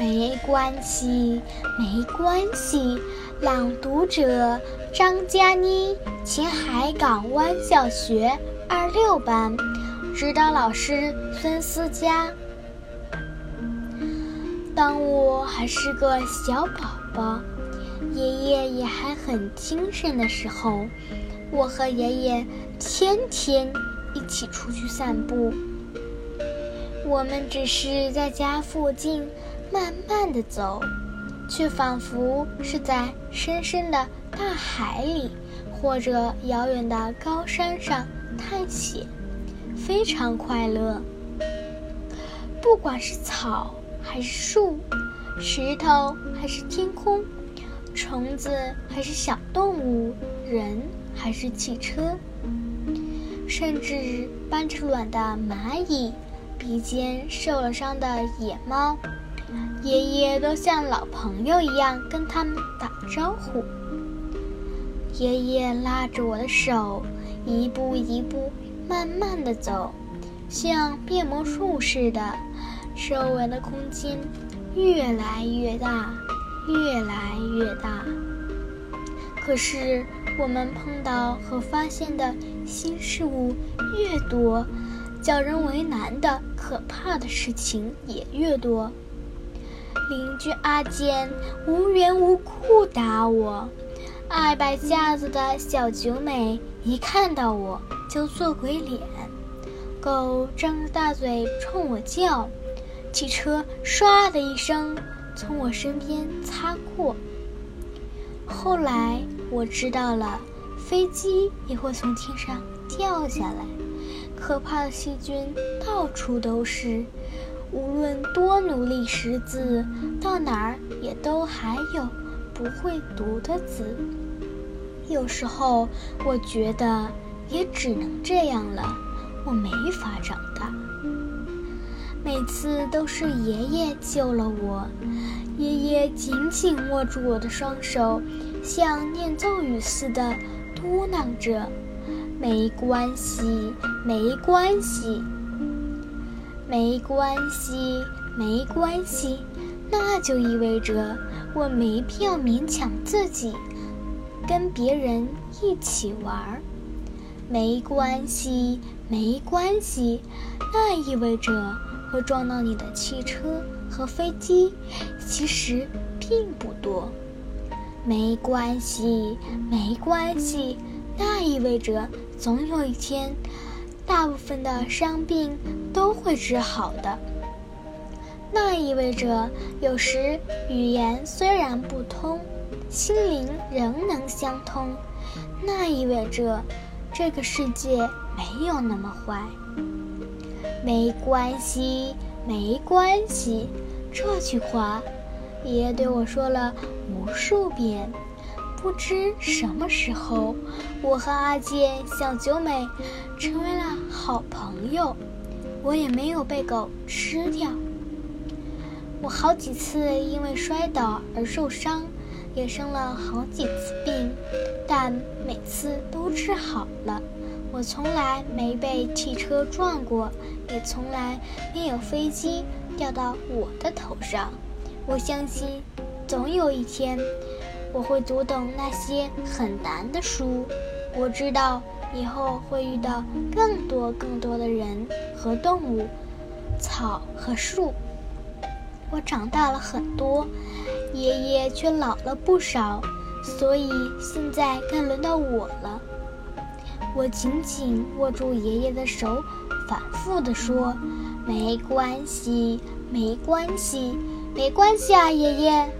没关系，没关系。朗读者张佳妮，前海港湾小学二六班，指导老师孙思佳。当我还是个小宝宝，爷爷也还很精神的时候，我和爷爷天天一起出去散步。我们只是在家附近慢慢的走，却仿佛是在深深的大海里或者遥远的高山上探险，非常快乐。不管是草还是树，石头还是天空，虫子还是小动物，人还是汽车，甚至搬着卵的蚂蚁。鼻尖受了伤的野猫，爷爷都像老朋友一样跟他们打招呼。爷爷拉着我的手，一步一步慢慢的走，像变魔术似的，周围的空间越来越大，越来越大。可是我们碰到和发现的新事物越多。叫人为难的、可怕的事情也越多。邻居阿健无缘无故打我，爱摆架子的小九美一看到我就做鬼脸，狗张着大嘴冲我叫，汽车唰的一声从我身边擦过。后来我知道了，飞机也会从天上掉下来。可怕的细菌到处都是，无论多努力识字，到哪儿也都还有不会读的字。有时候我觉得也只能这样了，我没法长大。每次都是爷爷救了我，爷爷紧紧握住我的双手，像念咒语似的嘟囔着。没关系，没关系，没关系，没关系，那就意味着我没必要勉强自己跟别人一起玩儿。没关系，没关系，那意味着会撞到你的汽车和飞机其实并不多。没关系，没关系。那意味着，总有一天，大部分的伤病都会治好的。那意味着，有时语言虽然不通，心灵仍能相通。那意味着，这个世界没有那么坏。没关系，没关系。这句话，爷爷对我说了无数遍。不知什么时候，我和阿健、小九美成为了好朋友。我也没有被狗吃掉。我好几次因为摔倒而受伤，也生了好几次病，但每次都治好了。我从来没被汽车撞过，也从来没有飞机掉到我的头上。我相信，总有一天。我会读懂那些很难的书，我知道以后会遇到更多更多的人和动物，草和树。我长大了很多，爷爷却老了不少，所以现在该轮到我了。我紧紧握住爷爷的手，反复地说：“没关系，没关系，没关系啊，爷爷。”